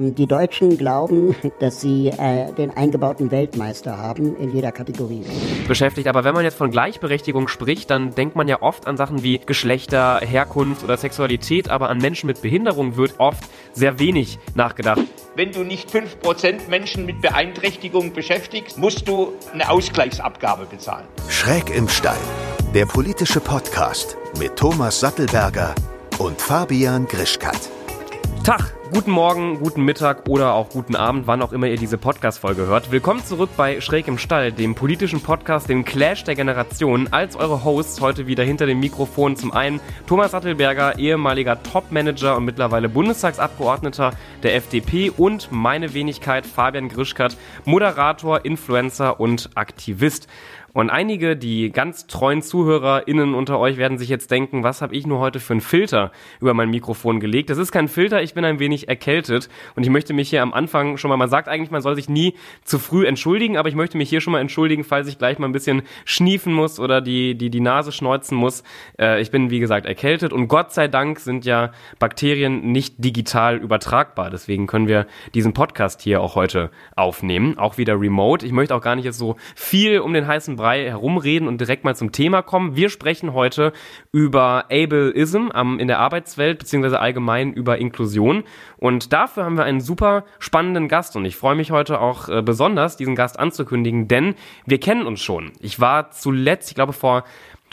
Die Deutschen glauben, dass sie äh, den eingebauten Weltmeister haben in jeder Kategorie. Beschäftigt, aber wenn man jetzt von Gleichberechtigung spricht, dann denkt man ja oft an Sachen wie Geschlechter, Herkunft oder Sexualität, aber an Menschen mit Behinderung wird oft sehr wenig nachgedacht. Wenn du nicht 5% Menschen mit Beeinträchtigung beschäftigst, musst du eine Ausgleichsabgabe bezahlen. Schräg im Stall, der politische Podcast mit Thomas Sattelberger und Fabian Grischkat. Tag, guten Morgen, guten Mittag oder auch guten Abend, wann auch immer ihr diese Podcast-Folge hört. Willkommen zurück bei Schräg im Stall, dem politischen Podcast, dem Clash der Generationen. Als eure Hosts heute wieder hinter dem Mikrofon zum einen Thomas Sattelberger, ehemaliger Top-Manager und mittlerweile Bundestagsabgeordneter der FDP und meine Wenigkeit Fabian Grischkat, Moderator, Influencer und Aktivist. Und einige, die ganz treuen ZuhörerInnen unter euch werden sich jetzt denken, was habe ich nur heute für einen Filter über mein Mikrofon gelegt? Das ist kein Filter, ich bin ein wenig erkältet und ich möchte mich hier am Anfang schon mal, man sagt eigentlich, man soll sich nie zu früh entschuldigen, aber ich möchte mich hier schon mal entschuldigen, falls ich gleich mal ein bisschen schniefen muss oder die, die, die Nase schneuzen muss. Äh, ich bin, wie gesagt, erkältet und Gott sei Dank sind ja Bakterien nicht digital übertragbar. Deswegen können wir diesen Podcast hier auch heute aufnehmen, auch wieder remote. Ich möchte auch gar nicht jetzt so viel um den heißen Brei herumreden und direkt mal zum Thema kommen. Wir sprechen heute über Ableism in der Arbeitswelt beziehungsweise allgemein über Inklusion. Und dafür haben wir einen super spannenden Gast und ich freue mich heute auch äh, besonders, diesen Gast anzukündigen, denn wir kennen uns schon. Ich war zuletzt, ich glaube vor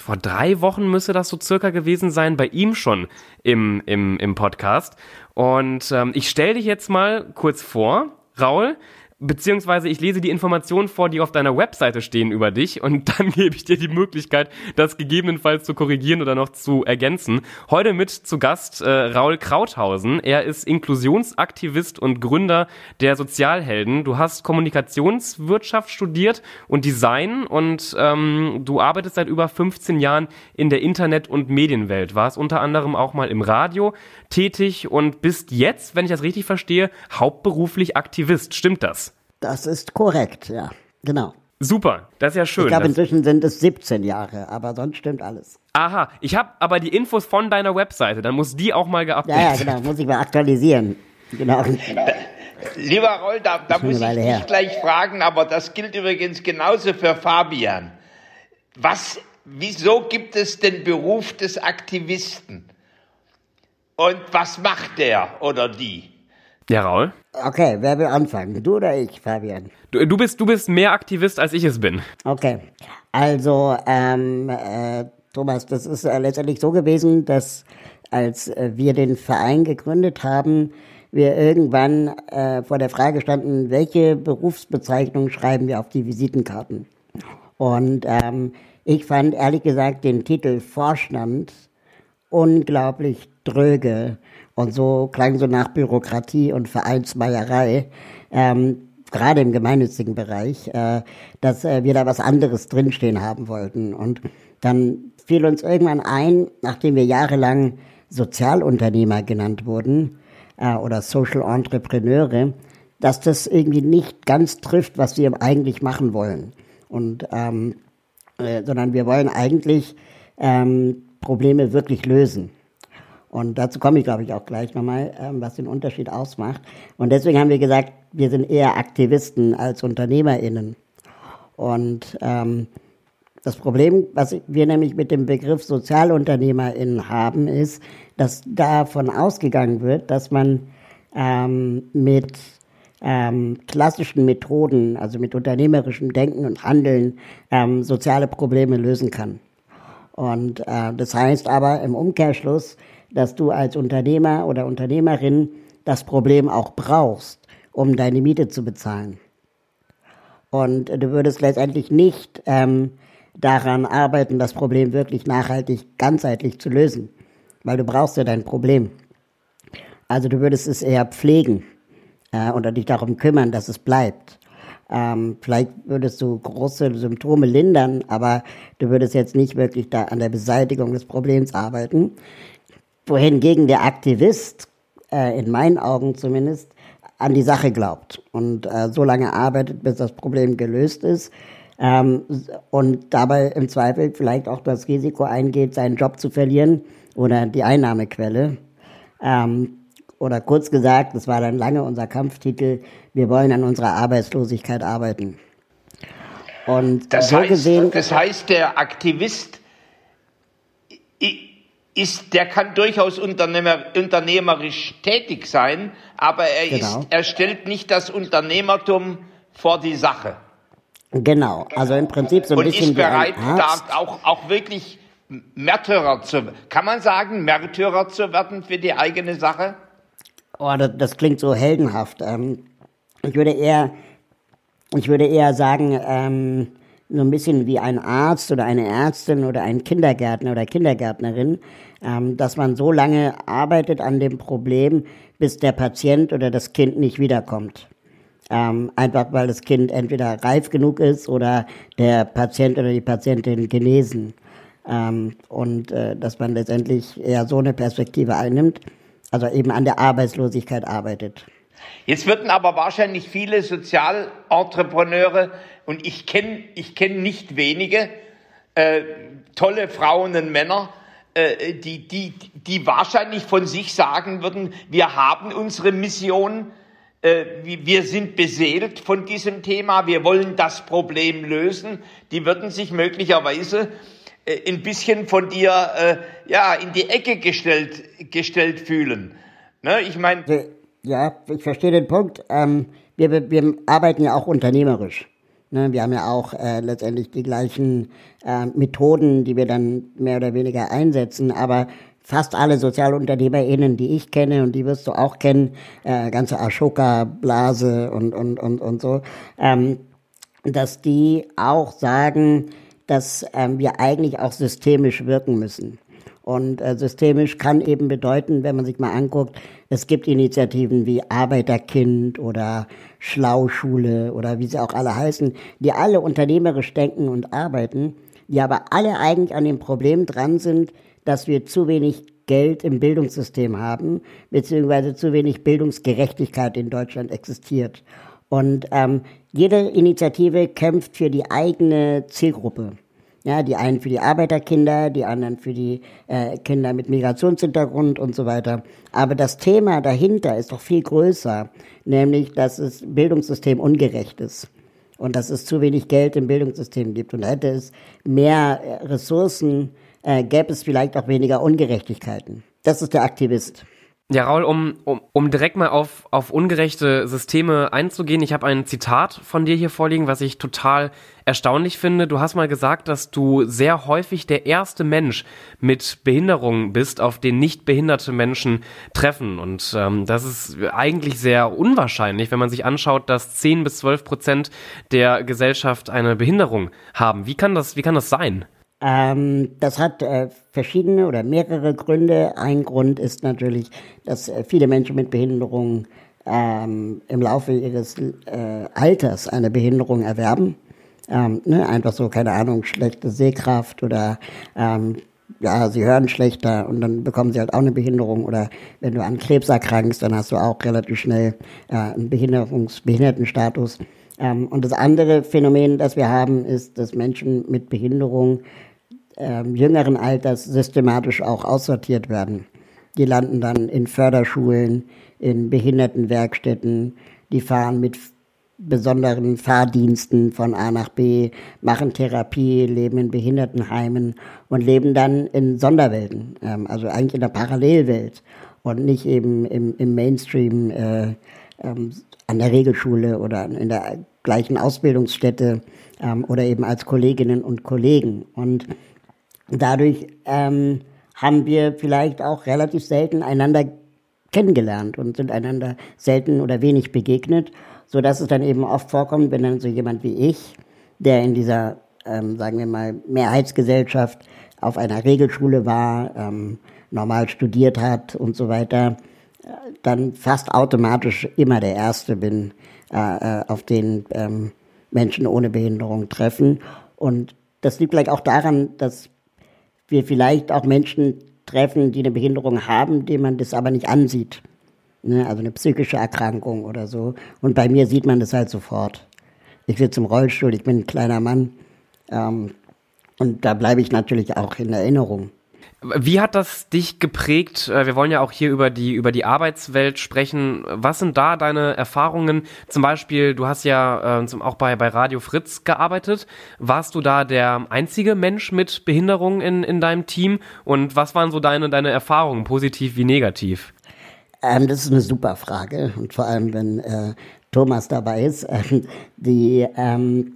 vor drei Wochen müsste das so circa gewesen sein, bei ihm schon im, im, im Podcast. Und ähm, ich stelle dich jetzt mal kurz vor. Raul, beziehungsweise ich lese die Informationen vor, die auf deiner Webseite stehen über dich und dann gebe ich dir die Möglichkeit, das gegebenenfalls zu korrigieren oder noch zu ergänzen. Heute mit zu Gast äh, Raul Krauthausen. Er ist Inklusionsaktivist und Gründer der Sozialhelden. Du hast Kommunikationswirtschaft studiert und Design und ähm, du arbeitest seit über 15 Jahren in der Internet- und Medienwelt. Warst unter anderem auch mal im Radio tätig und bist jetzt, wenn ich das richtig verstehe, hauptberuflich Aktivist. Stimmt das? Das ist korrekt, ja, genau. Super, das ist ja schön. Ich glaube, inzwischen sind es 17 Jahre, aber sonst stimmt alles. Aha, ich habe aber die Infos von deiner Webseite, dann muss die auch mal geupdatet Ja, ja, genau, muss ich mal aktualisieren. Genau. Lieber Roll, da, da muss ich dich gleich fragen, aber das gilt übrigens genauso für Fabian. Was, wieso gibt es den Beruf des Aktivisten? Und was macht der oder die? Ja, Raul? Okay, wer will anfangen? Du oder ich, Fabian? Du, du, bist, du bist mehr Aktivist, als ich es bin. Okay, also ähm, äh, Thomas, das ist äh, letztendlich so gewesen, dass als äh, wir den Verein gegründet haben, wir irgendwann äh, vor der Frage standen, welche Berufsbezeichnung schreiben wir auf die Visitenkarten. Und ähm, ich fand ehrlich gesagt den Titel Vorstand unglaublich dröge und so klang so nach Bürokratie und Vereinsmeierei, ähm, gerade im gemeinnützigen Bereich, äh, dass äh, wir da was anderes drinstehen haben wollten. Und dann fiel uns irgendwann ein, nachdem wir jahrelang Sozialunternehmer genannt wurden äh, oder Social Entrepreneure, dass das irgendwie nicht ganz trifft, was wir eigentlich machen wollen. Und ähm, äh, sondern wir wollen eigentlich ähm, Probleme wirklich lösen. Und dazu komme ich, glaube ich, auch gleich nochmal, ähm, was den Unterschied ausmacht. Und deswegen haben wir gesagt, wir sind eher Aktivisten als UnternehmerInnen. Und ähm, das Problem, was wir nämlich mit dem Begriff SozialunternehmerInnen haben, ist, dass davon ausgegangen wird, dass man ähm, mit ähm, klassischen Methoden, also mit unternehmerischem Denken und Handeln, ähm, soziale Probleme lösen kann. Und äh, das heißt aber im Umkehrschluss, dass du als Unternehmer oder Unternehmerin das Problem auch brauchst, um deine Miete zu bezahlen. Und du würdest letztendlich nicht ähm, daran arbeiten, das Problem wirklich nachhaltig, ganzheitlich zu lösen, weil du brauchst ja dein Problem. Also du würdest es eher pflegen äh, oder dich darum kümmern, dass es bleibt. Ähm, vielleicht würdest du große Symptome lindern, aber du würdest jetzt nicht wirklich da an der Beseitigung des Problems arbeiten wohingegen der Aktivist, äh, in meinen Augen zumindest, an die Sache glaubt und äh, so lange arbeitet, bis das Problem gelöst ist ähm, und dabei im Zweifel vielleicht auch das Risiko eingeht, seinen Job zu verlieren oder die Einnahmequelle. Ähm, oder kurz gesagt, das war dann lange unser Kampftitel, wir wollen an unserer Arbeitslosigkeit arbeiten. Und das so heißt, gesehen. Das heißt, der Aktivist ist, der kann durchaus Unternehmer, unternehmerisch tätig sein, aber er, genau. ist, er stellt nicht das Unternehmertum vor die Sache. Genau, also im Prinzip so ein Und bisschen. Und ist bereit, da auch, auch wirklich Märtyrer zu, kann man sagen, Märtyrer zu werden für die eigene Sache? Oh, das, das klingt so heldenhaft. Ähm, ich würde eher, ich würde eher sagen, ähm, so ein bisschen wie ein Arzt oder eine Ärztin oder ein Kindergärtner oder Kindergärtnerin, ähm, dass man so lange arbeitet an dem Problem, bis der Patient oder das Kind nicht wiederkommt. Ähm, einfach weil das Kind entweder reif genug ist oder der Patient oder die Patientin genesen. Ähm, und äh, dass man letztendlich eher so eine Perspektive einnimmt, also eben an der Arbeitslosigkeit arbeitet. Jetzt würden aber wahrscheinlich viele Sozialentrepreneure, und ich kenne ich kenn nicht wenige, äh, tolle Frauen und Männer, äh, die, die, die wahrscheinlich von sich sagen würden, wir haben unsere Mission, äh, wir sind beseelt von diesem Thema, wir wollen das Problem lösen. Die würden sich möglicherweise äh, ein bisschen von dir äh, ja in die Ecke gestellt gestellt fühlen. Ne? Ich meine ja, ich verstehe den Punkt. Ähm, wir, wir arbeiten ja auch unternehmerisch. Ne? Wir haben ja auch äh, letztendlich die gleichen äh, Methoden, die wir dann mehr oder weniger einsetzen, aber fast alle SozialunternehmerInnen, die ich kenne und die wirst du auch kennen, äh, ganze Ashoka-Blase und, und, und, und so, ähm, dass die auch sagen, dass ähm, wir eigentlich auch systemisch wirken müssen. Und äh, systemisch kann eben bedeuten, wenn man sich mal anguckt, es gibt Initiativen wie Arbeiterkind oder Schlauschule oder wie sie auch alle heißen, die alle unternehmerisch denken und arbeiten, die aber alle eigentlich an dem Problem dran sind, dass wir zu wenig Geld im Bildungssystem haben, beziehungsweise zu wenig Bildungsgerechtigkeit in Deutschland existiert. Und ähm, jede Initiative kämpft für die eigene Zielgruppe. Ja, die einen für die Arbeiterkinder, die anderen für die äh, Kinder mit Migrationshintergrund und so weiter. Aber das Thema dahinter ist doch viel größer, nämlich, dass das Bildungssystem ungerecht ist und dass es zu wenig Geld im Bildungssystem gibt. Und hätte es mehr äh, Ressourcen, äh, gäbe es vielleicht auch weniger Ungerechtigkeiten. Das ist der Aktivist. Ja, Raul, um, um, um direkt mal auf, auf ungerechte Systeme einzugehen, ich habe ein Zitat von dir hier vorliegen, was ich total erstaunlich finde. Du hast mal gesagt, dass du sehr häufig der erste Mensch mit Behinderung bist, auf den nicht behinderte Menschen treffen. Und ähm, das ist eigentlich sehr unwahrscheinlich, wenn man sich anschaut, dass 10 bis 12 Prozent der Gesellschaft eine Behinderung haben. Wie kann das, wie kann das sein? Ähm, das hat äh, verschiedene oder mehrere Gründe. Ein Grund ist natürlich, dass äh, viele Menschen mit Behinderung ähm, im Laufe ihres äh, Alters eine Behinderung erwerben. Ähm, ne, einfach so, keine Ahnung, schlechte Sehkraft oder ähm, ja, sie hören schlechter und dann bekommen sie halt auch eine Behinderung. Oder wenn du an Krebs erkrankst, dann hast du auch relativ schnell äh, einen Behinderungs Behindertenstatus. Ähm, und das andere Phänomen, das wir haben, ist, dass Menschen mit Behinderung ähm, jüngeren Alters systematisch auch aussortiert werden. Die landen dann in Förderschulen, in Behindertenwerkstätten, die fahren mit besonderen Fahrdiensten von A nach B, machen Therapie, leben in Behindertenheimen und leben dann in Sonderwelten, ähm, also eigentlich in der Parallelwelt und nicht eben im, im Mainstream äh, ähm, an der Regelschule oder in der gleichen Ausbildungsstätte ähm, oder eben als Kolleginnen und Kollegen. Und dadurch ähm, haben wir vielleicht auch relativ selten einander kennengelernt und sind einander selten oder wenig begegnet, so dass es dann eben oft vorkommt, wenn dann so jemand wie ich, der in dieser, ähm, sagen wir mal, Mehrheitsgesellschaft auf einer Regelschule war, ähm, normal studiert hat und so weiter, dann fast automatisch immer der Erste bin, äh, äh, auf den ähm, Menschen ohne Behinderung treffen. Und das liegt vielleicht auch daran, dass wir vielleicht auch Menschen treffen, die eine Behinderung haben, denen man das aber nicht ansieht. Ne? Also eine psychische Erkrankung oder so. Und bei mir sieht man das halt sofort. Ich sitze im Rollstuhl, ich bin ein kleiner Mann. Ähm, und da bleibe ich natürlich auch in Erinnerung. Wie hat das dich geprägt? Äh, wir wollen ja auch hier über die, über die Arbeitswelt sprechen. Was sind da deine Erfahrungen? Zum Beispiel, du hast ja äh, auch bei, bei Radio Fritz gearbeitet. Warst du da der einzige Mensch mit Behinderung in, in deinem Team? Und was waren so deine, deine Erfahrungen, positiv wie negativ? Ähm, das ist eine super Frage. Und vor allem, wenn äh, Thomas dabei ist. Äh, die, ähm,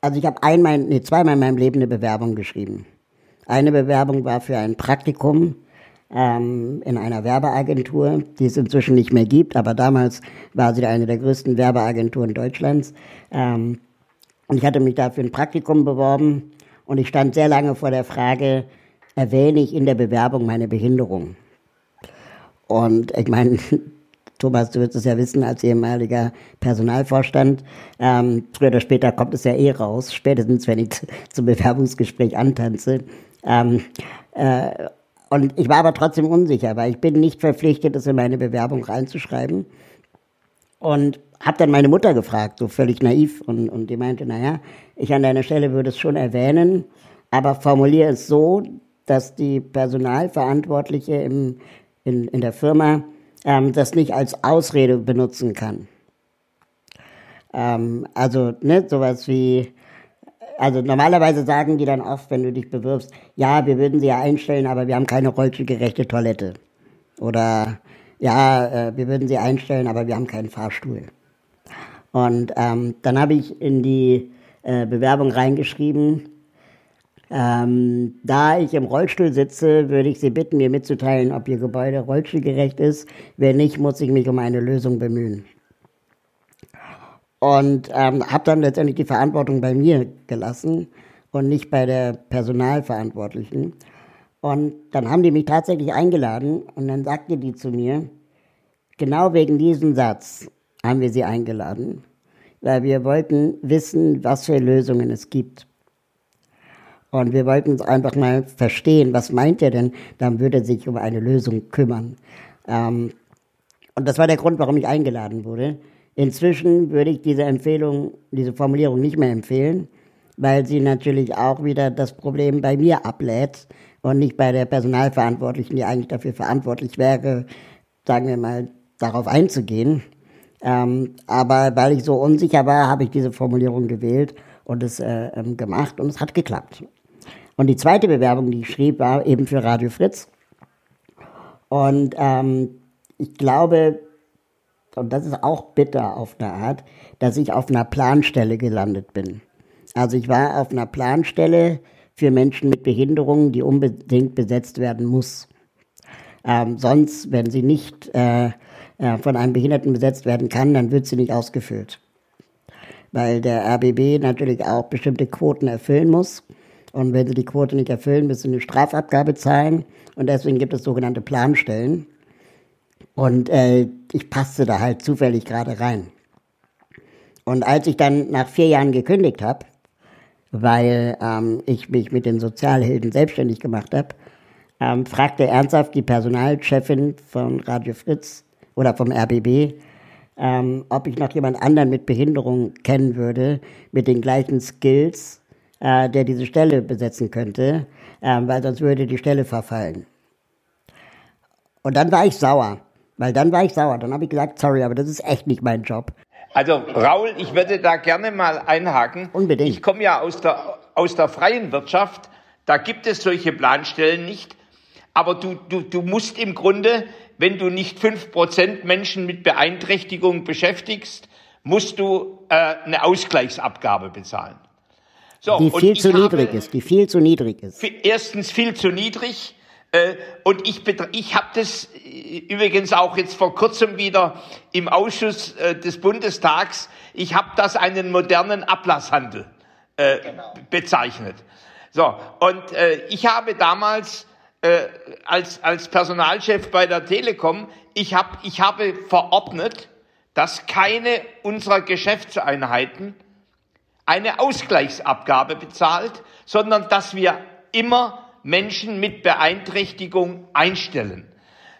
also ich habe einmal, nee, zweimal in meinem Leben eine Bewerbung geschrieben. Eine Bewerbung war für ein Praktikum ähm, in einer Werbeagentur, die es inzwischen nicht mehr gibt, aber damals war sie eine der größten Werbeagenturen Deutschlands. Ähm, und ich hatte mich da für ein Praktikum beworben und ich stand sehr lange vor der Frage, erwähne ich in der Bewerbung meine Behinderung? Und ich meine, Thomas, du wirst es ja wissen, als ehemaliger Personalvorstand, ähm, früher oder später kommt es ja eh raus, spätestens wenn ich zum Bewerbungsgespräch antanze. Ähm, äh, und ich war aber trotzdem unsicher, weil ich bin nicht verpflichtet, das in meine Bewerbung reinzuschreiben. Und habe dann meine Mutter gefragt, so völlig naiv, und, und die meinte, naja, ich an deiner Stelle würde es schon erwähnen, aber formuliere es so, dass die Personalverantwortliche im, in, in der Firma ähm, das nicht als Ausrede benutzen kann. Ähm, also, ne, sowas wie, also normalerweise sagen die dann oft, wenn du dich bewirbst, ja, wir würden sie ja einstellen, aber wir haben keine rollstuhlgerechte Toilette. Oder ja, äh, wir würden sie einstellen, aber wir haben keinen Fahrstuhl. Und ähm, dann habe ich in die äh, Bewerbung reingeschrieben, ähm, da ich im Rollstuhl sitze, würde ich Sie bitten, mir mitzuteilen, ob Ihr Gebäude rollstuhlgerecht ist. Wenn nicht, muss ich mich um eine Lösung bemühen. Und ähm, habe dann letztendlich die Verantwortung bei mir gelassen und nicht bei der Personalverantwortlichen. Und dann haben die mich tatsächlich eingeladen und dann sagte die zu mir, genau wegen diesem Satz haben wir sie eingeladen, weil wir wollten wissen, was für Lösungen es gibt. Und wir wollten uns einfach mal verstehen, was meint er denn? Dann würde er sich um eine Lösung kümmern. Ähm, und das war der Grund, warum ich eingeladen wurde. Inzwischen würde ich diese Empfehlung, diese Formulierung nicht mehr empfehlen, weil sie natürlich auch wieder das Problem bei mir ablädt und nicht bei der Personalverantwortlichen, die eigentlich dafür verantwortlich wäre, sagen wir mal, darauf einzugehen. Ähm, aber weil ich so unsicher war, habe ich diese Formulierung gewählt und es äh, ähm, gemacht und es hat geklappt. Und die zweite Bewerbung, die ich schrieb, war eben für Radio Fritz. Und ähm, ich glaube, und das ist auch bitter auf eine Art, dass ich auf einer Planstelle gelandet bin. Also ich war auf einer Planstelle für Menschen mit Behinderungen, die unbedingt besetzt werden muss. Ähm, sonst, wenn sie nicht äh, äh, von einem Behinderten besetzt werden kann, dann wird sie nicht ausgefüllt. Weil der RBB natürlich auch bestimmte Quoten erfüllen muss. Und wenn sie die Quote nicht erfüllen, müssen sie eine Strafabgabe zahlen. Und deswegen gibt es sogenannte Planstellen. Und äh, ich passte da halt zufällig gerade rein. Und als ich dann nach vier Jahren gekündigt habe, weil ähm, ich mich mit den Sozialhilfen selbstständig gemacht habe, ähm, fragte ernsthaft die Personalchefin von Radio Fritz oder vom RBB, ähm, ob ich noch jemand anderen mit Behinderung kennen würde, mit den gleichen Skills äh, der diese Stelle besetzen könnte, äh, weil sonst würde die Stelle verfallen. Und dann war ich sauer, weil dann war ich sauer. Dann habe ich gesagt, sorry, aber das ist echt nicht mein Job. Also Raul, ich würde da gerne mal einhaken. Unbedingt. Ich komme ja aus der, aus der freien Wirtschaft, da gibt es solche Planstellen nicht. Aber du, du, du musst im Grunde, wenn du nicht fünf Prozent Menschen mit Beeinträchtigung beschäftigst, musst du äh, eine Ausgleichsabgabe bezahlen. So, die viel zu niedrig ist, die viel zu niedrig ist. Erstens viel zu niedrig. Äh, und ich, ich habe das äh, übrigens auch jetzt vor kurzem wieder im Ausschuss äh, des Bundestags, ich habe das einen modernen Ablasshandel äh, genau. bezeichnet. So, und äh, ich habe damals äh, als, als Personalchef bei der Telekom, ich, hab, ich habe verordnet, dass keine unserer Geschäftseinheiten eine Ausgleichsabgabe bezahlt, sondern dass wir immer Menschen mit Beeinträchtigung einstellen.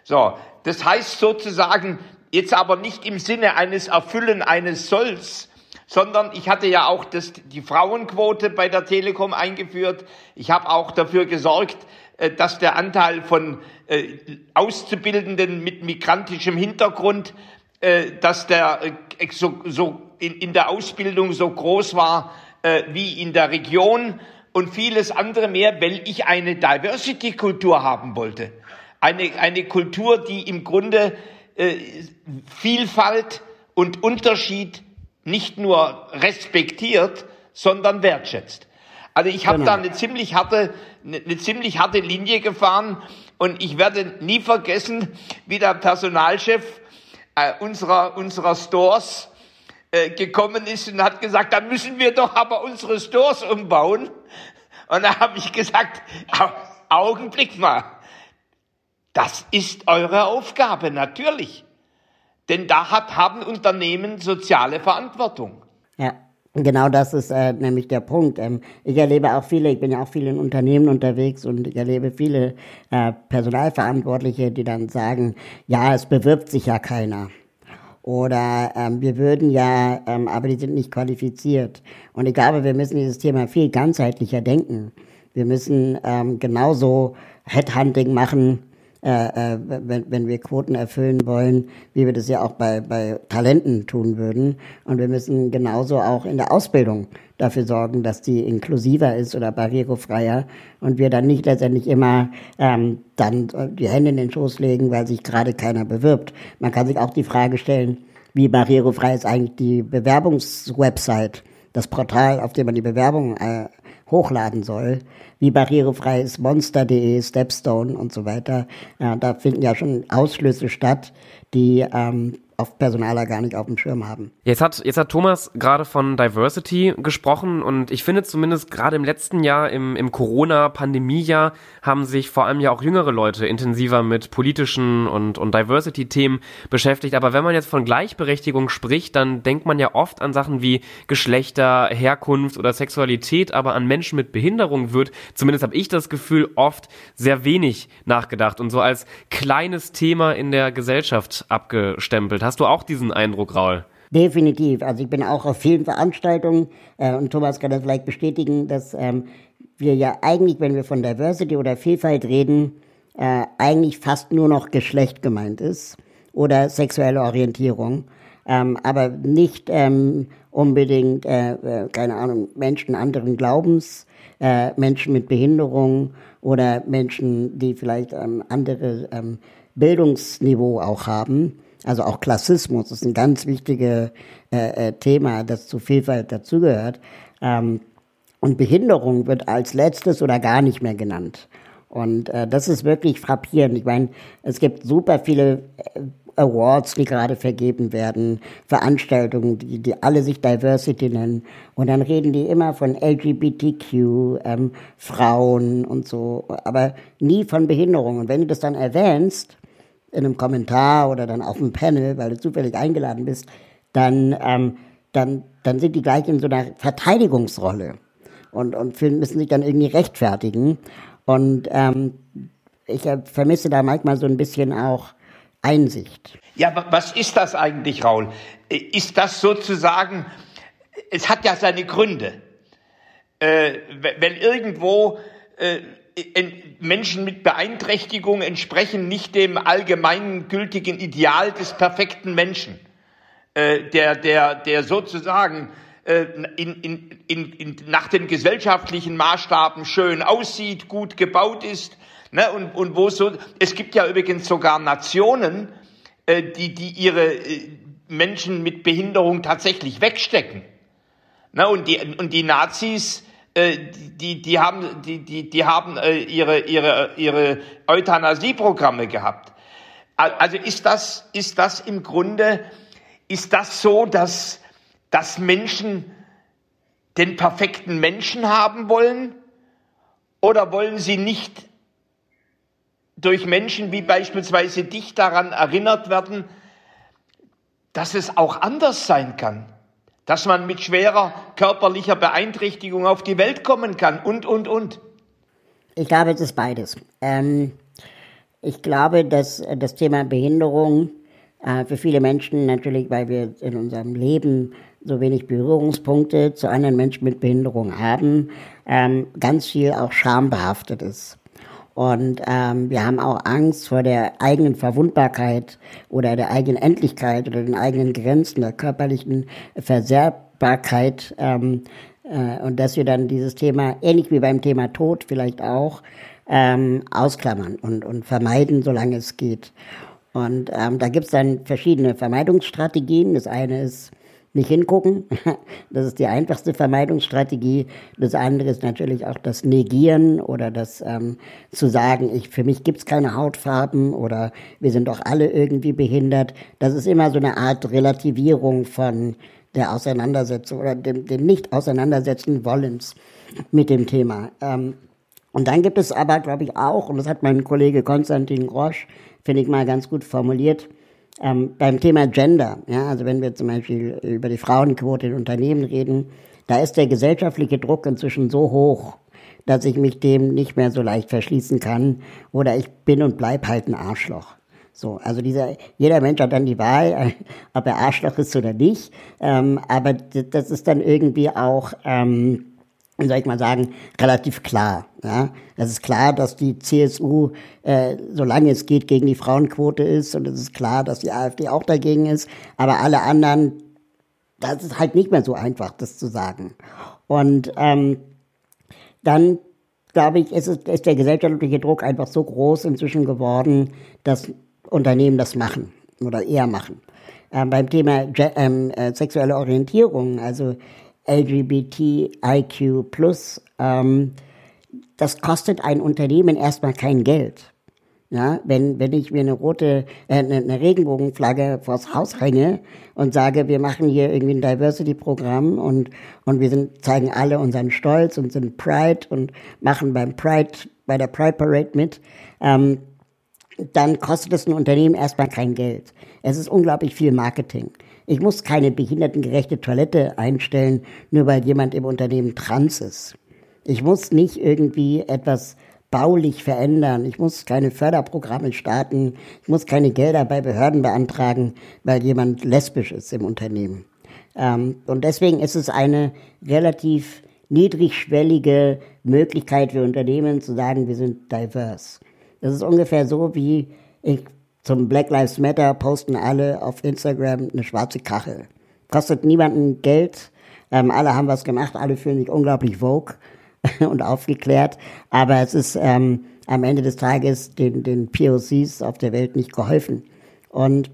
So, das heißt sozusagen jetzt aber nicht im Sinne eines Erfüllen eines Solls, sondern ich hatte ja auch das, die Frauenquote bei der Telekom eingeführt. Ich habe auch dafür gesorgt, äh, dass der Anteil von äh, Auszubildenden mit migrantischem Hintergrund, äh, dass der so, so in, in der Ausbildung so groß war wie in der Region und vieles andere mehr, weil ich eine Diversity-Kultur haben wollte. Eine, eine Kultur, die im Grunde äh, Vielfalt und Unterschied nicht nur respektiert, sondern wertschätzt. Also ich habe genau. da eine ziemlich harte, eine ziemlich harte Linie gefahren und ich werde nie vergessen, wie der Personalchef äh, unserer unserer Stores äh, gekommen ist und hat gesagt, da müssen wir doch aber unsere Stores umbauen. Und da habe ich gesagt, Augenblick mal, das ist eure Aufgabe, natürlich. Denn da hat, haben Unternehmen soziale Verantwortung. Ja. Genau das ist äh, nämlich der Punkt. Ähm, ich erlebe auch viele, ich bin ja auch viel in Unternehmen unterwegs und ich erlebe viele äh, Personalverantwortliche, die dann sagen, ja, es bewirbt sich ja keiner. Oder ähm, wir würden ja, ähm, aber die sind nicht qualifiziert. Und ich glaube, wir müssen dieses Thema viel ganzheitlicher denken. Wir müssen ähm, genauso Headhunting machen, äh, äh, wenn, wenn wir Quoten erfüllen wollen, wie wir das ja auch bei, bei Talenten tun würden. Und wir müssen genauso auch in der Ausbildung dafür sorgen, dass die inklusiver ist oder barrierefreier und wir dann nicht letztendlich immer ähm, dann die Hände in den Schoß legen, weil sich gerade keiner bewirbt. Man kann sich auch die Frage stellen, wie barrierefrei ist eigentlich die Bewerbungswebsite, das Portal, auf dem man die Bewerbung äh, hochladen soll wie barrierefrei ist Monster.de, Stepstone und so weiter. Ja, da finden ja schon Ausschlüsse statt, die ähm, oft Personaler gar nicht auf dem Schirm haben. Jetzt hat, jetzt hat Thomas gerade von Diversity gesprochen und ich finde zumindest gerade im letzten Jahr, im, im Corona-Pandemiejahr, haben sich vor allem ja auch jüngere Leute intensiver mit politischen und, und Diversity-Themen beschäftigt. Aber wenn man jetzt von Gleichberechtigung spricht, dann denkt man ja oft an Sachen wie Geschlechter, Herkunft oder Sexualität, aber an Menschen mit Behinderung wird, zumindest habe ich das Gefühl, oft sehr wenig nachgedacht und so als kleines Thema in der Gesellschaft abgestempelt. Hast du auch diesen Eindruck, Raul? Definitiv. Also ich bin auch auf vielen Veranstaltungen äh, und Thomas kann das vielleicht bestätigen, dass ähm, wir ja eigentlich, wenn wir von Diversity oder Vielfalt reden, äh, eigentlich fast nur noch Geschlecht gemeint ist oder sexuelle Orientierung, ähm, aber nicht ähm, unbedingt, äh, äh, keine Ahnung, Menschen anderen Glaubens, äh, Menschen mit Behinderung oder Menschen, die vielleicht ähm, andere ähm, Bildungsniveau auch haben. Also auch Klassismus ist ein ganz wichtiges äh, äh, Thema, das zu Vielfalt dazugehört. Ähm, und Behinderung wird als letztes oder gar nicht mehr genannt. Und äh, das ist wirklich frappierend. Ich meine, es gibt super viele äh, Awards, die gerade vergeben werden, Veranstaltungen, die, die alle sich Diversity nennen. Und dann reden die immer von LGBTQ, ähm, Frauen und so, aber nie von Behinderung. Und wenn du das dann erwähnst, in einem Kommentar oder dann auf dem Panel, weil du zufällig eingeladen bist, dann, ähm, dann, dann sind die gleich in so einer Verteidigungsrolle und, und müssen sich dann irgendwie rechtfertigen. Und ähm, ich äh, vermisse da manchmal so ein bisschen auch Einsicht. Ja, was ist das eigentlich, Raul? Ist das sozusagen, es hat ja seine Gründe. Äh, wenn irgendwo äh, Menschen mit Beeinträchtigung entsprechen nicht dem allgemeinen gültigen Ideal des perfekten Menschen, äh, der, der, der sozusagen äh, in, in, in, in, nach den gesellschaftlichen Maßstaben schön aussieht, gut gebaut ist. Ne? Und, und wo so, es gibt ja übrigens sogar Nationen, äh, die, die ihre äh, Menschen mit Behinderung tatsächlich wegstecken. Ne? Und, die, und die Nazis, äh, die, die haben, die, die, die haben äh, ihre, ihre, ihre Euthanasieprogramme gehabt. Also ist das, ist das im Grunde, ist das so, dass, dass Menschen den perfekten Menschen haben wollen? Oder wollen sie nicht durch Menschen wie beispielsweise dich daran erinnert werden, dass es auch anders sein kann? Dass man mit schwerer körperlicher Beeinträchtigung auf die Welt kommen kann und, und, und. Ich glaube, es ist beides. Ähm, ich glaube, dass das Thema Behinderung Äh, für viele Menschen natürlich, weil wir in unserem Leben so wenig Berührungspunkte zu anderen Menschen mit Behinderung haben, ähm, ganz viel auch schambehaftet ist. Und ähm, wir haben auch Angst vor der eigenen Verwundbarkeit oder der eigenen Endlichkeit oder den eigenen Grenzen, der körperlichen Versehrbarkeit. Ähm, äh, und dass wir dann dieses Thema, ähnlich wie beim Thema Tod vielleicht auch, ähm, ausklammern und, und vermeiden, solange es geht. Und ähm, da gibt's dann verschiedene Vermeidungsstrategien. Das eine ist nicht hingucken. Das ist die einfachste Vermeidungsstrategie. Das andere ist natürlich auch das Negieren oder das ähm, zu sagen, ich, für mich gibt's keine Hautfarben oder wir sind doch alle irgendwie behindert. Das ist immer so eine Art Relativierung von der Auseinandersetzung oder dem, dem Nicht-Auseinandersetzen Wollens mit dem Thema. Ähm, und dann gibt es aber, glaube ich, auch, und das hat mein Kollege Konstantin Grosch, finde ich mal ganz gut formuliert, ähm, beim Thema Gender, ja, also wenn wir zum Beispiel über die Frauenquote in Unternehmen reden, da ist der gesellschaftliche Druck inzwischen so hoch, dass ich mich dem nicht mehr so leicht verschließen kann oder ich bin und bleib halt ein Arschloch. So, also dieser, jeder Mensch hat dann die Wahl, ob er Arschloch ist oder nicht, ähm, aber das ist dann irgendwie auch, ähm, soll ich mal sagen, relativ klar. Ja? Es ist klar, dass die CSU, äh, solange es geht, gegen die Frauenquote ist und es ist klar, dass die AfD auch dagegen ist, aber alle anderen, das ist halt nicht mehr so einfach, das zu sagen. Und ähm, dann glaube ich, ist, ist der gesellschaftliche Druck einfach so groß inzwischen geworden, dass Unternehmen das machen oder eher machen. Ähm, beim Thema ähm, äh, sexuelle Orientierung, also LGBTIQ+, ähm, das kostet ein Unternehmen erstmal kein Geld. Ja, wenn, wenn ich mir eine rote, äh, eine, Regenbogenflagge vors Haus hänge und sage, wir machen hier irgendwie ein Diversity-Programm und, und wir sind, zeigen alle unseren Stolz und sind Pride und machen beim Pride, bei der Pride Parade mit, ähm, dann kostet es ein Unternehmen erstmal kein Geld. Es ist unglaublich viel Marketing. Ich muss keine behindertengerechte Toilette einstellen, nur weil jemand im Unternehmen trans ist. Ich muss nicht irgendwie etwas baulich verändern. Ich muss keine Förderprogramme starten. Ich muss keine Gelder bei Behörden beantragen, weil jemand lesbisch ist im Unternehmen. Ähm, und deswegen ist es eine relativ niedrigschwellige Möglichkeit für Unternehmen zu sagen, wir sind diverse. Das ist ungefähr so wie ich zum Black Lives Matter posten alle auf Instagram eine schwarze Kachel. Kostet niemanden Geld. Ähm, alle haben was gemacht, alle fühlen sich unglaublich vogue und aufgeklärt. Aber es ist ähm, am Ende des Tages den, den POCs auf der Welt nicht geholfen. Und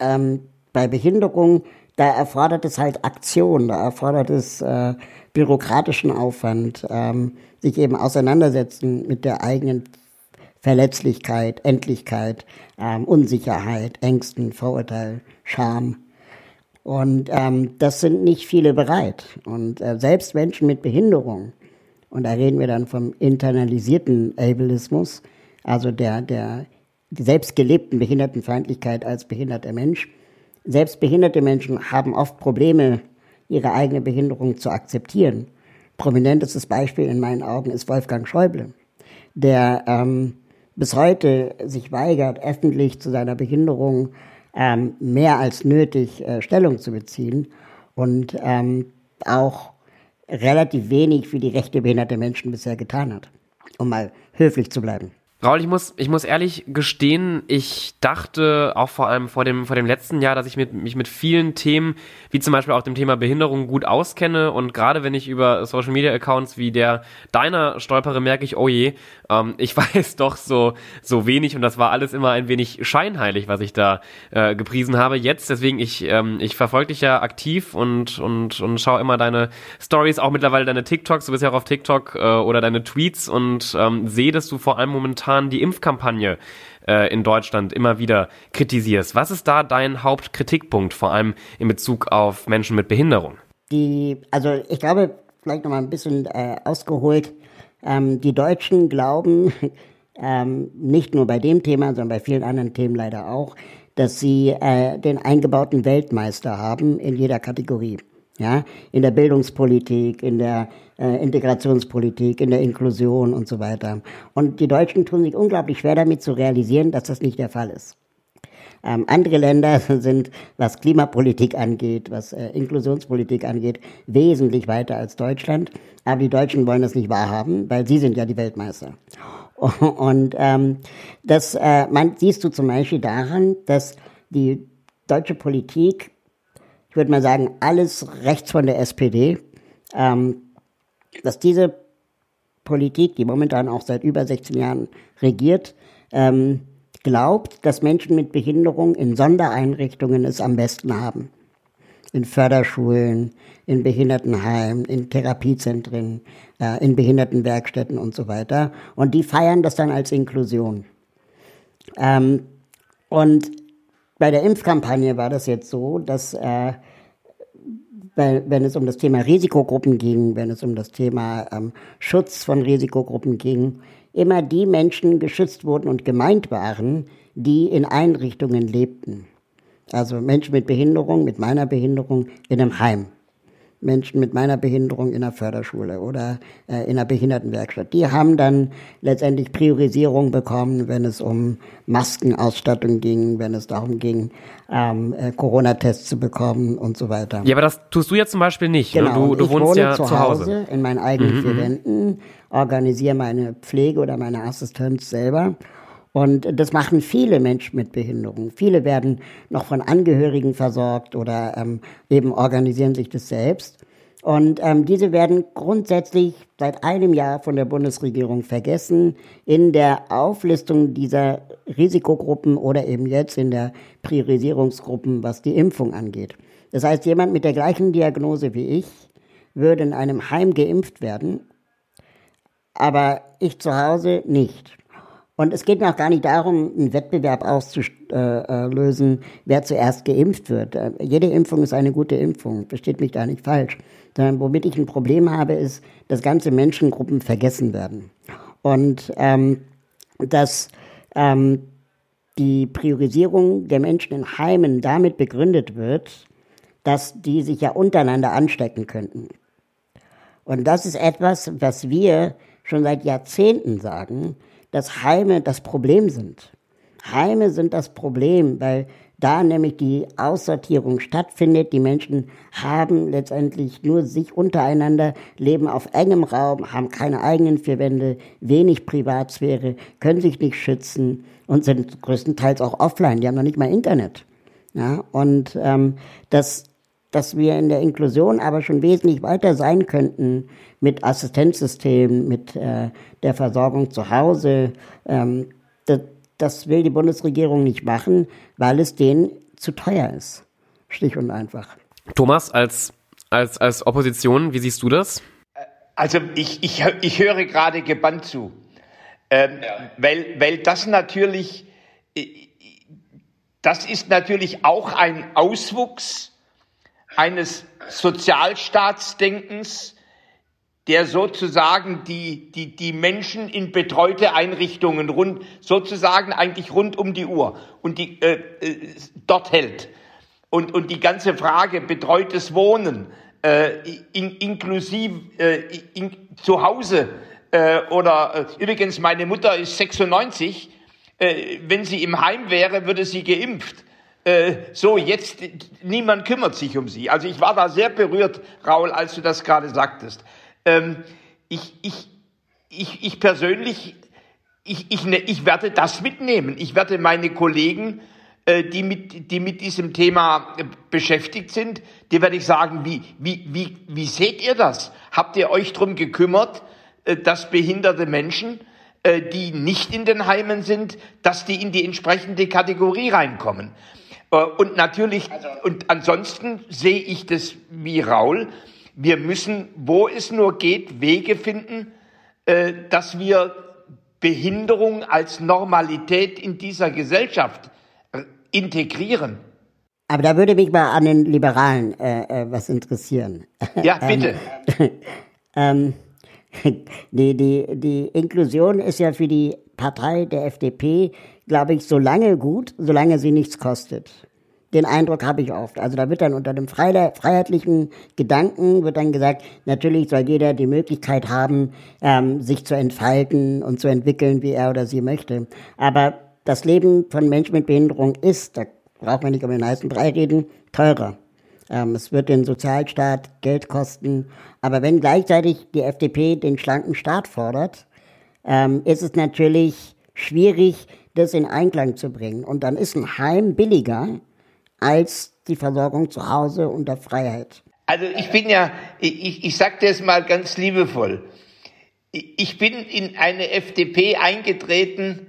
ähm, bei Behinderung, da erfordert es halt Aktion, da erfordert es äh, bürokratischen Aufwand, ähm, sich eben auseinandersetzen mit der eigenen Verletzlichkeit, Endlichkeit, ähm, Unsicherheit, Ängsten, Vorurteil, Scham. Und ähm, das sind nicht viele bereit. Und äh, selbst Menschen mit Behinderung, und da reden wir dann vom internalisierten Ableismus, also der, der selbst gelebten Behindertenfeindlichkeit als behinderter Mensch, selbst behinderte Menschen haben oft Probleme, ihre eigene Behinderung zu akzeptieren. Prominentestes Beispiel in meinen Augen ist Wolfgang Schäuble, der ähm, bis heute sich weigert, öffentlich zu seiner Behinderung ähm, mehr als nötig äh, Stellung zu beziehen und ähm, auch relativ wenig für die Rechte behinderter Menschen bisher getan hat, um mal höflich zu bleiben. Raul, ich muss, ich muss ehrlich gestehen, ich dachte auch vor allem vor dem, vor dem letzten Jahr, dass ich mit, mich mit vielen Themen, wie zum Beispiel auch dem Thema Behinderung, gut auskenne. Und gerade wenn ich über Social Media Accounts wie der deiner stolpere, merke ich, oh je, ähm, ich weiß doch so, so wenig und das war alles immer ein wenig scheinheilig, was ich da äh, gepriesen habe. Jetzt, deswegen, ich, ähm, ich verfolge dich ja aktiv und, und, und schaue immer deine Stories, auch mittlerweile deine TikToks, du bist ja auch auf TikTok äh, oder deine Tweets und ähm, sehe, dass du vor allem momentan momentan die Impfkampagne äh, in Deutschland immer wieder kritisierst. Was ist da dein Hauptkritikpunkt, vor allem in Bezug auf Menschen mit Behinderung? Die, also ich glaube, vielleicht noch mal ein bisschen äh, ausgeholt, ähm, die Deutschen glauben, ähm, nicht nur bei dem Thema, sondern bei vielen anderen Themen leider auch, dass sie äh, den eingebauten Weltmeister haben in jeder Kategorie. Ja, in der Bildungspolitik, in der äh, Integrationspolitik, in der Inklusion und so weiter. Und die Deutschen tun sich unglaublich schwer damit zu realisieren, dass das nicht der Fall ist. Ähm, andere Länder sind, was Klimapolitik angeht, was äh, Inklusionspolitik angeht, wesentlich weiter als Deutschland. Aber die Deutschen wollen das nicht wahrhaben, weil sie sind ja die Weltmeister. Und ähm, das äh, man, siehst du zum Beispiel daran, dass die deutsche Politik, ich würde mal sagen, alles rechts von der SPD, ähm, dass diese Politik, die momentan auch seit über 16 Jahren regiert, ähm, glaubt, dass Menschen mit Behinderung in Sondereinrichtungen es am besten haben. In Förderschulen, in Behindertenheimen, in Therapiezentren, äh, in Behindertenwerkstätten und so weiter. Und die feiern das dann als Inklusion. Ähm, und bei der Impfkampagne war das jetzt so, dass äh, wenn es um das Thema Risikogruppen ging, wenn es um das Thema ähm, Schutz von Risikogruppen ging, immer die Menschen geschützt wurden und gemeint waren, die in Einrichtungen lebten. Also Menschen mit Behinderung, mit meiner Behinderung in einem Heim. Menschen mit meiner Behinderung in der Förderschule oder äh, in einer Behindertenwerkstatt. Die haben dann letztendlich Priorisierung bekommen, wenn es um Maskenausstattung ging, wenn es darum ging, ähm, äh, Corona-Tests zu bekommen und so weiter. Ja, aber das tust du jetzt zum Beispiel nicht. Ne? Genau. Du, du wohnst ja zu Hause, in meinen eigenen mhm, vier mhm. Wänden, organisiere meine Pflege oder meine Assistenz selber. Und das machen viele Menschen mit Behinderung. Viele werden noch von Angehörigen versorgt oder ähm, eben organisieren sich das selbst. Und ähm, diese werden grundsätzlich seit einem Jahr von der Bundesregierung vergessen in der Auflistung dieser Risikogruppen oder eben jetzt in der Priorisierungsgruppen, was die Impfung angeht. Das heißt, jemand mit der gleichen Diagnose wie ich würde in einem Heim geimpft werden, aber ich zu Hause nicht. Und es geht mir auch gar nicht darum, einen Wettbewerb auszulösen, wer zuerst geimpft wird. Äh, jede Impfung ist eine gute Impfung, versteht mich da nicht falsch. Sondern womit ich ein Problem habe, ist, dass ganze Menschengruppen vergessen werden. Und ähm, dass ähm, die Priorisierung der Menschen in Heimen damit begründet wird, dass die sich ja untereinander anstecken könnten. Und das ist etwas, was wir schon seit Jahrzehnten sagen, dass Heime das Problem sind. Heime sind das Problem, weil da nämlich die Aussortierung stattfindet. Die Menschen haben letztendlich nur sich untereinander, leben auf engem Raum, haben keine eigenen vier Wände, wenig Privatsphäre, können sich nicht schützen und sind größtenteils auch offline. Die haben noch nicht mal Internet. Ja, und ähm, das dass wir in der Inklusion aber schon wesentlich weiter sein könnten mit Assistenzsystemen, mit äh, der Versorgung zu Hause. Ähm, das, das will die Bundesregierung nicht machen, weil es denen zu teuer ist. Schlicht und einfach. Thomas, als, als, als Opposition, wie siehst du das? Also ich, ich, ich höre gerade gebannt zu, ähm, ja. weil, weil das natürlich, äh, das ist natürlich auch ein Auswuchs eines Sozialstaatsdenkens, der sozusagen die, die, die Menschen in betreute Einrichtungen rund, sozusagen eigentlich rund um die Uhr und die, äh, äh, dort hält. Und, und die ganze Frage betreutes Wohnen, äh, in, inklusiv äh, in, zu Hause äh, oder äh, übrigens meine Mutter ist 96, äh, wenn sie im Heim wäre, würde sie geimpft. Äh, so, jetzt, niemand kümmert sich um sie. Also ich war da sehr berührt, Raul, als du das gerade sagtest. Ähm, ich, ich, ich, ich persönlich, ich, ich, ne, ich werde das mitnehmen. Ich werde meine Kollegen, äh, die, mit, die mit diesem Thema äh, beschäftigt sind, die werde ich sagen, wie, wie, wie, wie seht ihr das? Habt ihr euch drum gekümmert, äh, dass behinderte Menschen, äh, die nicht in den Heimen sind, dass die in die entsprechende Kategorie reinkommen? Äh, und natürlich, und ansonsten sehe ich das wie Raul. Wir müssen, wo es nur geht, Wege finden, äh, dass wir Behinderung als Normalität in dieser Gesellschaft äh, integrieren. Aber da würde mich mal an den Liberalen äh, äh, was interessieren. Ja, bitte. ähm, die, die, die Inklusion ist ja für die Partei der FDP, glaube ich, so lange gut, solange sie nichts kostet. Den Eindruck habe ich oft. Also da wird dann unter dem freiheitlichen Gedanken wird dann gesagt, natürlich soll jeder die Möglichkeit haben, ähm, sich zu entfalten und zu entwickeln, wie er oder sie möchte. Aber das Leben von Menschen mit Behinderung ist, da braucht man nicht um den heißen Brei reden, teurer. Ähm, es wird den Sozialstaat Geld kosten. Aber wenn gleichzeitig die FDP den schlanken Staat fordert, ähm, ist es natürlich schwierig, das in Einklang zu bringen. Und dann ist ein Heim billiger als die Versorgung zu Hause unter Freiheit. Also ich bin ja, ich, ich sage das mal ganz liebevoll. Ich bin in eine FDP eingetreten,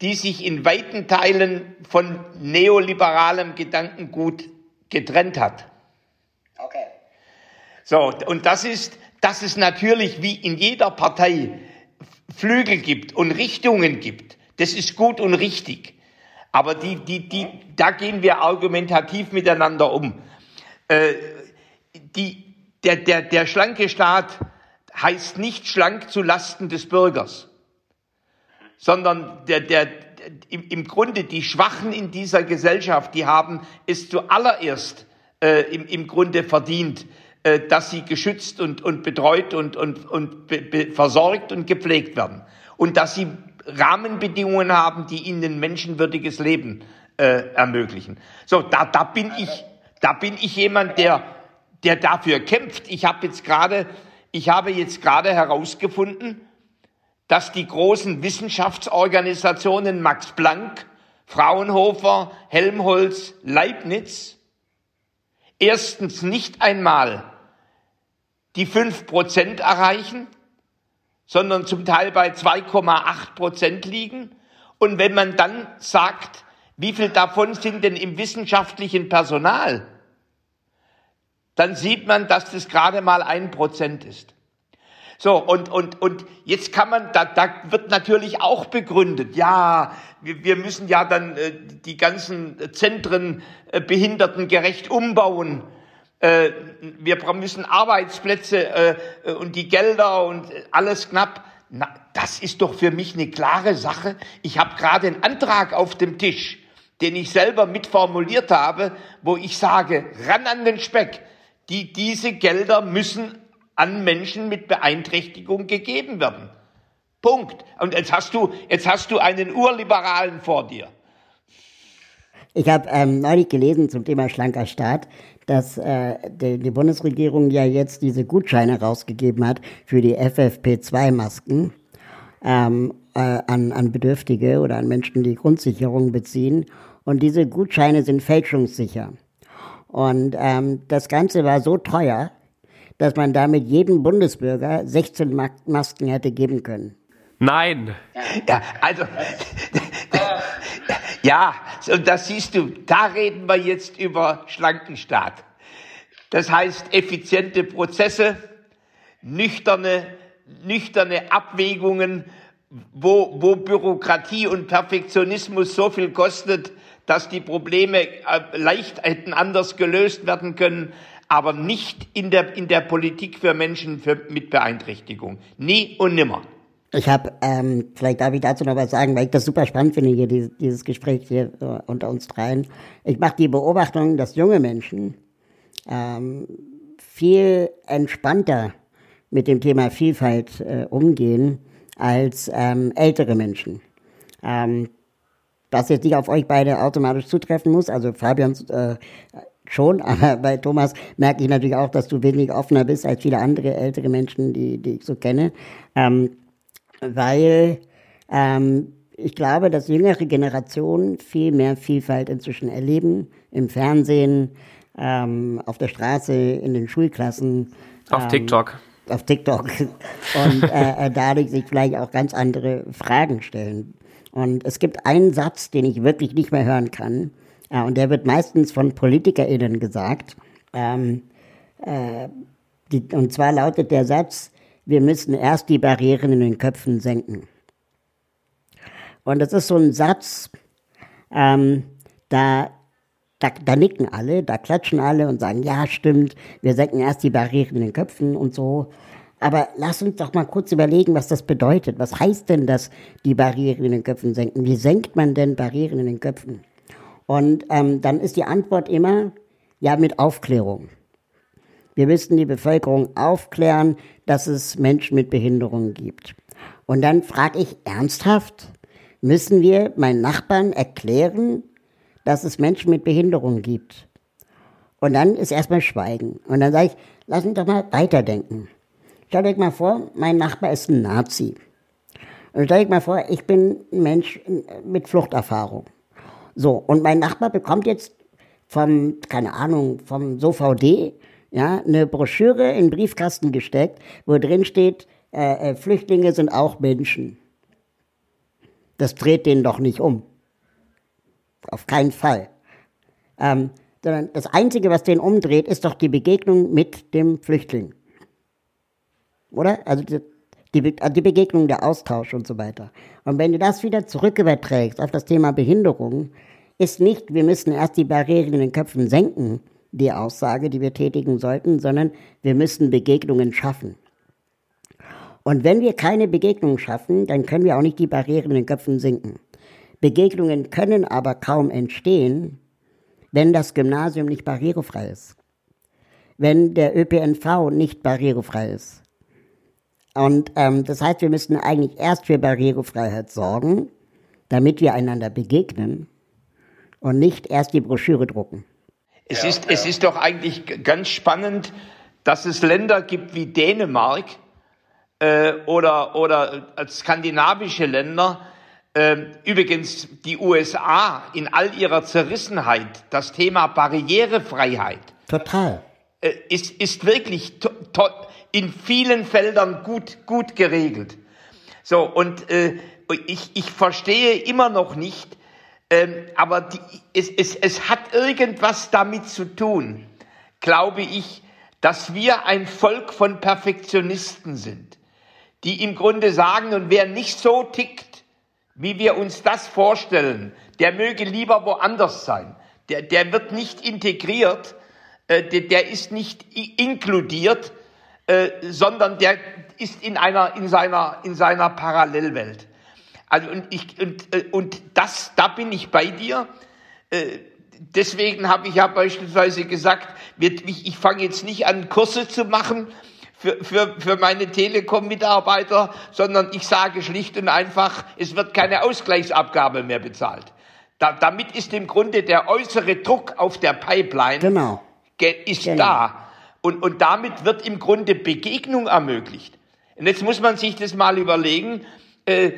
die sich in weiten Teilen von neoliberalem Gedankengut getrennt hat. Okay. So, und das ist, dass es natürlich wie in jeder Partei Flügel gibt und Richtungen gibt. Das ist gut und richtig. Aber die, die, die, da gehen wir argumentativ miteinander um. Äh, die, der, der, der schlanke Staat heißt nicht schlank zu Lasten des Bürgers, sondern der, der, im, im Grunde die Schwachen in dieser Gesellschaft, die haben es zuallererst äh, im, im Grunde verdient, äh, dass sie geschützt und, und betreut und, und, und be, be, versorgt und gepflegt werden. Und dass sie Rahmenbedingungen haben, die ihnen ein menschenwürdiges Leben äh, ermöglichen. So, da, da bin ich, da bin ich jemand, der, der dafür kämpft. Ich habe jetzt gerade, ich habe jetzt gerade herausgefunden, dass die großen Wissenschaftsorganisationen Max Planck, Fraunhofer, Helmholtz, Leibniz erstens nicht einmal die fünf Prozent erreichen, sondern zum Teil bei 2,8 Prozent liegen. Und wenn man dann sagt, wie viel davon sind denn im wissenschaftlichen Personal, dann sieht man, dass das gerade mal ein Prozent ist. So, und, und, und jetzt kann man, da, da wird natürlich auch begründet, ja, wir, wir müssen ja dann äh, die ganzen Zentren äh, behindertengerecht umbauen. Äh, wir müssen Arbeitsplätze äh, und die Gelder und alles knapp. Na, das ist doch für mich eine klare Sache. Ich habe gerade einen Antrag auf dem Tisch, den ich selber mitformuliert habe, wo ich sage, ran an den Speck. Die, diese Gelder müssen an Menschen mit Beeinträchtigung gegeben werden. Punkt. Und jetzt hast du, jetzt hast du einen Urliberalen vor dir. Ich habe ähm, neulich gelesen zum Thema schlanker Staat, dass äh, die, die, Bundesregierung ja jetzt diese Gutscheine rausgegeben hat für die FFP2-Masken ähm, äh, an, an Bedürftige oder an Menschen, die Grundsicherung beziehen. Und diese Gutscheine sind fälschungssicher. Und ähm, das Ganze war so teuer, dass man damit jedem Bundesbürger 16 Masken hätte geben können. Nein. Ja, also, ja, und das siehst du, da reden wir jetzt über schlanken Staat. Das heißt, effiziente Prozesse, nüchterne, nüchterne Abwägungen, wo, wo Bürokratie und Perfektionismus so viel kostet, dass die Probleme äh, leicht hätten anders gelöst werden können, aber nicht in der, in der Politik für Menschen für, mit Beeinträchtigung. Nie und nimmer. Ich habe, ähm, vielleicht darf ich dazu noch was sagen, weil ich das super spannend finde, hier dieses, dieses Gespräch hier äh, unter uns dreien. Ich mache die Beobachtung, dass junge Menschen ähm, viel entspannter mit dem Thema Vielfalt äh, umgehen als ähm, ältere Menschen. Ähm, was jetzt nicht auf euch beide automatisch zutreffen muss, also Fabian äh, schon, aber bei Thomas merke ich natürlich auch, dass du wenig offener bist als viele andere ältere Menschen, die, die ich so kenne. Ähm, weil ähm, ich glaube, dass jüngere Generationen viel mehr Vielfalt inzwischen erleben, im Fernsehen, ähm, auf der Straße, in den Schulklassen. Auf ähm, TikTok. Auf TikTok. Und äh, äh, dadurch sich vielleicht auch ganz andere Fragen stellen. Und es gibt einen Satz, den ich wirklich nicht mehr hören kann. Ja, und der wird meistens von PolitikerInnen gesagt. Ähm, äh, die, und zwar lautet der Satz, wir müssen erst die Barrieren in den Köpfen senken. Und das ist so ein Satz, ähm, da, da, da nicken alle, da klatschen alle und sagen, ja, stimmt, wir senken erst die Barrieren in den Köpfen und so. Aber lass uns doch mal kurz überlegen, was das bedeutet. Was heißt denn das, die Barrieren in den Köpfen senken? Wie senkt man denn Barrieren in den Köpfen? Und ähm, dann ist die Antwort immer, ja, mit Aufklärung. Wir müssten die Bevölkerung aufklären, dass es Menschen mit Behinderungen gibt. Und dann frage ich ernsthaft, müssen wir meinen Nachbarn erklären, dass es Menschen mit Behinderung gibt. Und dann ist erstmal Schweigen. Und dann sage ich, lass uns doch mal weiterdenken. Stellt euch mal vor, mein Nachbar ist ein Nazi. Und stellt euch mal vor, ich bin ein Mensch mit Fluchterfahrung. So, und mein Nachbar bekommt jetzt vom, keine Ahnung, vom SOVD, ja, eine Broschüre in den Briefkasten gesteckt, wo drin steht, äh, äh, Flüchtlinge sind auch Menschen. Das dreht den doch nicht um. Auf keinen Fall. Ähm, sondern das Einzige, was den umdreht, ist doch die Begegnung mit dem Flüchtling. Oder? Also die, die, die Begegnung, der Austausch und so weiter. Und wenn du das wieder zurücküberträgst auf das Thema Behinderung, ist nicht, wir müssen erst die Barrieren in den Köpfen senken, die Aussage, die wir tätigen sollten, sondern wir müssen Begegnungen schaffen. Und wenn wir keine Begegnungen schaffen, dann können wir auch nicht die Barrieren in den Köpfen sinken. Begegnungen können aber kaum entstehen, wenn das Gymnasium nicht barrierefrei ist. Wenn der ÖPNV nicht barrierefrei ist. Und ähm, das heißt, wir müssen eigentlich erst für Barrierefreiheit sorgen, damit wir einander begegnen und nicht erst die Broschüre drucken. Es, ja, ist, ja. es ist doch eigentlich ganz spannend, dass es Länder gibt wie Dänemark äh, oder, oder äh, skandinavische Länder, äh, übrigens die USA in all ihrer Zerrissenheit, das Thema Barrierefreiheit. Total. Äh, ist, ist wirklich in vielen Feldern gut, gut geregelt. So, und äh, ich, ich verstehe immer noch nicht, ähm, aber die, es, es, es hat irgendwas damit zu tun, glaube ich, dass wir ein Volk von Perfektionisten sind, die im Grunde sagen, und wer nicht so tickt, wie wir uns das vorstellen, der möge lieber woanders sein. Der, der wird nicht integriert, äh, der, der ist nicht inkludiert, äh, sondern der ist in einer, in seiner, in seiner Parallelwelt. Also und ich und, äh, und das, da bin ich bei dir. Äh, deswegen habe ich ja beispielsweise gesagt, ich, ich fange jetzt nicht an, Kurse zu machen für, für, für meine Telekom-Mitarbeiter, sondern ich sage schlicht und einfach, es wird keine Ausgleichsabgabe mehr bezahlt. Da, damit ist im Grunde der äußere Druck auf der Pipeline genau. ist genau. da. Und, und damit wird im Grunde Begegnung ermöglicht. Und jetzt muss man sich das mal überlegen, äh,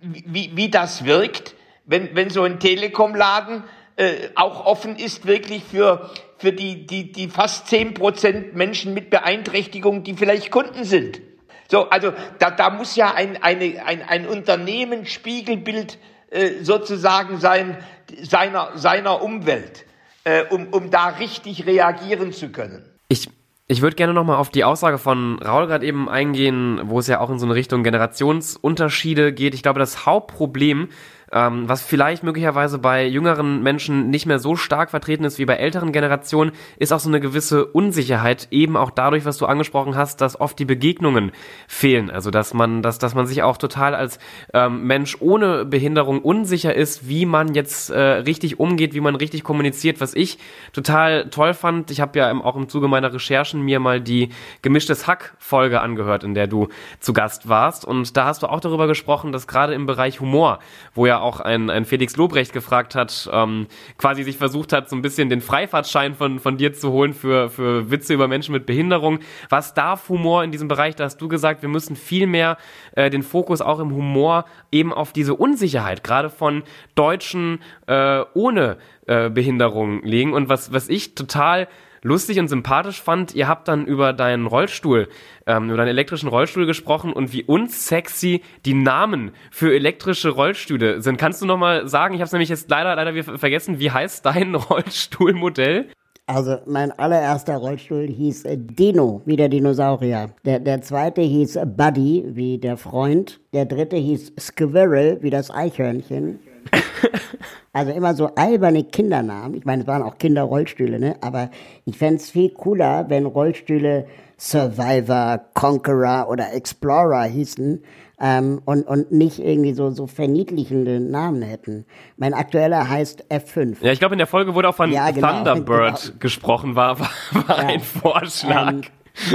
wie, wie das wirkt, wenn, wenn so ein Telekom-Laden äh, auch offen ist, wirklich für, für die, die, die fast zehn Prozent Menschen mit Beeinträchtigung, die vielleicht Kunden sind. So, also da, da muss ja ein, eine, ein, ein Unternehmen Spiegelbild äh, sozusagen sein seiner, seiner Umwelt, äh, um, um da richtig reagieren zu können. Ich ich würde gerne nochmal auf die Aussage von Raul gerade eben eingehen, wo es ja auch in so eine Richtung Generationsunterschiede geht. Ich glaube, das Hauptproblem ähm, was vielleicht möglicherweise bei jüngeren Menschen nicht mehr so stark vertreten ist wie bei älteren Generationen, ist auch so eine gewisse Unsicherheit, eben auch dadurch, was du angesprochen hast, dass oft die Begegnungen fehlen. Also dass man, dass, dass man sich auch total als ähm, Mensch ohne Behinderung unsicher ist, wie man jetzt äh, richtig umgeht, wie man richtig kommuniziert, was ich total toll fand. Ich habe ja im, auch im Zuge meiner Recherchen mir mal die gemischtes Hack-Folge angehört, in der du zu Gast warst. Und da hast du auch darüber gesprochen, dass gerade im Bereich Humor, wo ja auch ein, ein Felix Lobrecht gefragt hat, ähm, quasi sich versucht hat, so ein bisschen den Freifahrtschein von, von dir zu holen für, für Witze über Menschen mit Behinderung. Was darf Humor in diesem Bereich? Da hast du gesagt, wir müssen viel mehr äh, den Fokus auch im Humor eben auf diese Unsicherheit, gerade von Deutschen äh, ohne äh, Behinderung legen. Und was, was ich total lustig und sympathisch fand, ihr habt dann über deinen Rollstuhl, ähm, über deinen elektrischen Rollstuhl gesprochen und wie unsexy die Namen für elektrische Rollstühle sind. Kannst du nochmal sagen, ich habe es nämlich jetzt leider, leider vergessen, wie heißt dein Rollstuhlmodell? Also mein allererster Rollstuhl hieß äh, Dino, wie der Dinosaurier. Der, der zweite hieß Buddy, wie der Freund. Der dritte hieß Squirrel, wie das Eichhörnchen. Also immer so alberne Kindernamen. Ich meine, es waren auch Kinderrollstühle, ne? Aber ich fände es viel cooler, wenn Rollstühle Survivor, Conqueror oder Explorer hießen ähm, und, und nicht irgendwie so, so verniedlichende Namen hätten. Mein aktueller heißt F5. Ja, ich glaube, in der Folge wurde auch von ja, genau, Thunderbird genau. gesprochen, war, war, war ja, ein Vorschlag. Ähm,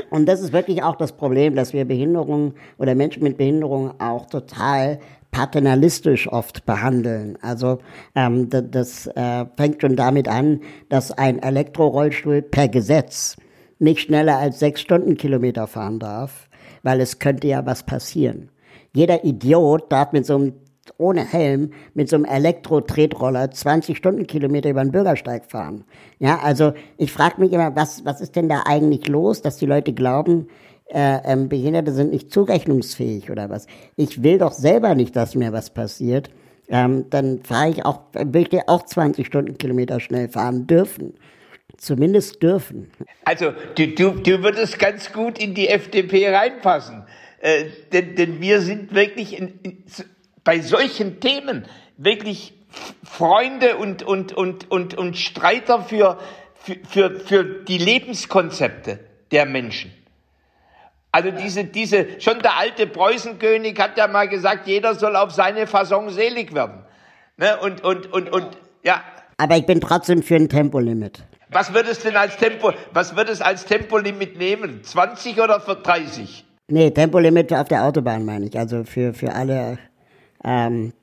und das ist wirklich auch das Problem, dass wir Behinderungen oder Menschen mit Behinderungen auch total paternalistisch oft behandeln. Also ähm, das, das äh, fängt schon damit an, dass ein Elektrorollstuhl per Gesetz nicht schneller als sechs Stundenkilometer fahren darf, weil es könnte ja was passieren. Jeder Idiot darf mit so einem ohne Helm mit so einem Elektro-Tretroller 20 Stundenkilometer über den Bürgersteig fahren. Ja, also ich frage mich immer, was, was ist denn da eigentlich los, dass die Leute glauben, äh, ähm, Behinderte sind nicht zurechnungsfähig oder was. Ich will doch selber nicht, dass mir was passiert. Ähm, dann fahre ich auch, will ich auch 20 Stundenkilometer schnell fahren dürfen. Zumindest dürfen. Also du, du, du würdest ganz gut in die FDP reinpassen. Äh, denn, denn wir sind wirklich in, in, bei solchen Themen wirklich Freunde und, und, und, und, und Streiter für, für, für, für die Lebenskonzepte der Menschen. Also diese, diese, schon der alte Preußenkönig hat ja mal gesagt, jeder soll auf seine Fasson selig werden. Ne? Und, und, und, und, ja. Aber ich bin trotzdem für ein Tempolimit. Was wird es denn als Tempo, was wird es als Tempolimit nehmen? 20 oder für 30? Nee, Tempolimit auf der Autobahn meine ich. Also für, für alle, ähm,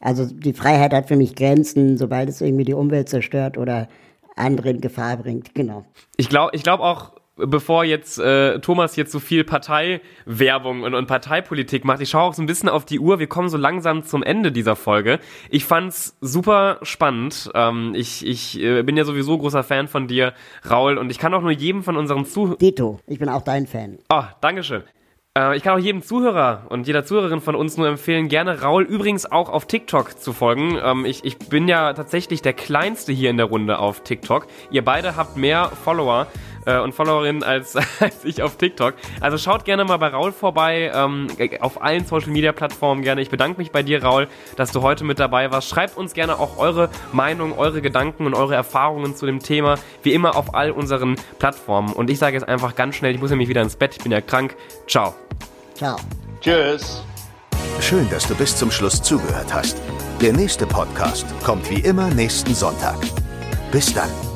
also die Freiheit hat für mich Grenzen, sobald es irgendwie die Umwelt zerstört oder andere in Gefahr bringt. Genau. Ich glaube, ich glaube auch, bevor jetzt äh, Thomas jetzt so viel Parteiwerbung und, und Parteipolitik macht, ich schaue auch so ein bisschen auf die Uhr. Wir kommen so langsam zum Ende dieser Folge. Ich fand's super spannend. Ähm, ich ich äh, bin ja sowieso großer Fan von dir, Raul, und ich kann auch nur jedem von unseren Zuhörern. Dito, ich bin auch dein Fan. Oh, Dankeschön. Äh, ich kann auch jedem Zuhörer und jeder Zuhörerin von uns nur empfehlen, gerne Raul übrigens auch auf TikTok zu folgen. Ähm, ich, ich bin ja tatsächlich der Kleinste hier in der Runde auf TikTok. Ihr beide habt mehr Follower äh, und Followerinnen als, als ich auf TikTok. Also schaut gerne mal bei Raul vorbei, ähm, auf allen Social Media Plattformen gerne. Ich bedanke mich bei dir, Raul, dass du heute mit dabei warst. Schreibt uns gerne auch eure Meinung, eure Gedanken und eure Erfahrungen zu dem Thema, wie immer auf all unseren Plattformen. Und ich sage jetzt einfach ganz schnell, ich muss nämlich wieder ins Bett, ich bin ja krank. Ciao. Ciao. Tschüss. Schön, dass du bis zum Schluss zugehört hast. Der nächste Podcast kommt wie immer nächsten Sonntag. Bis dann.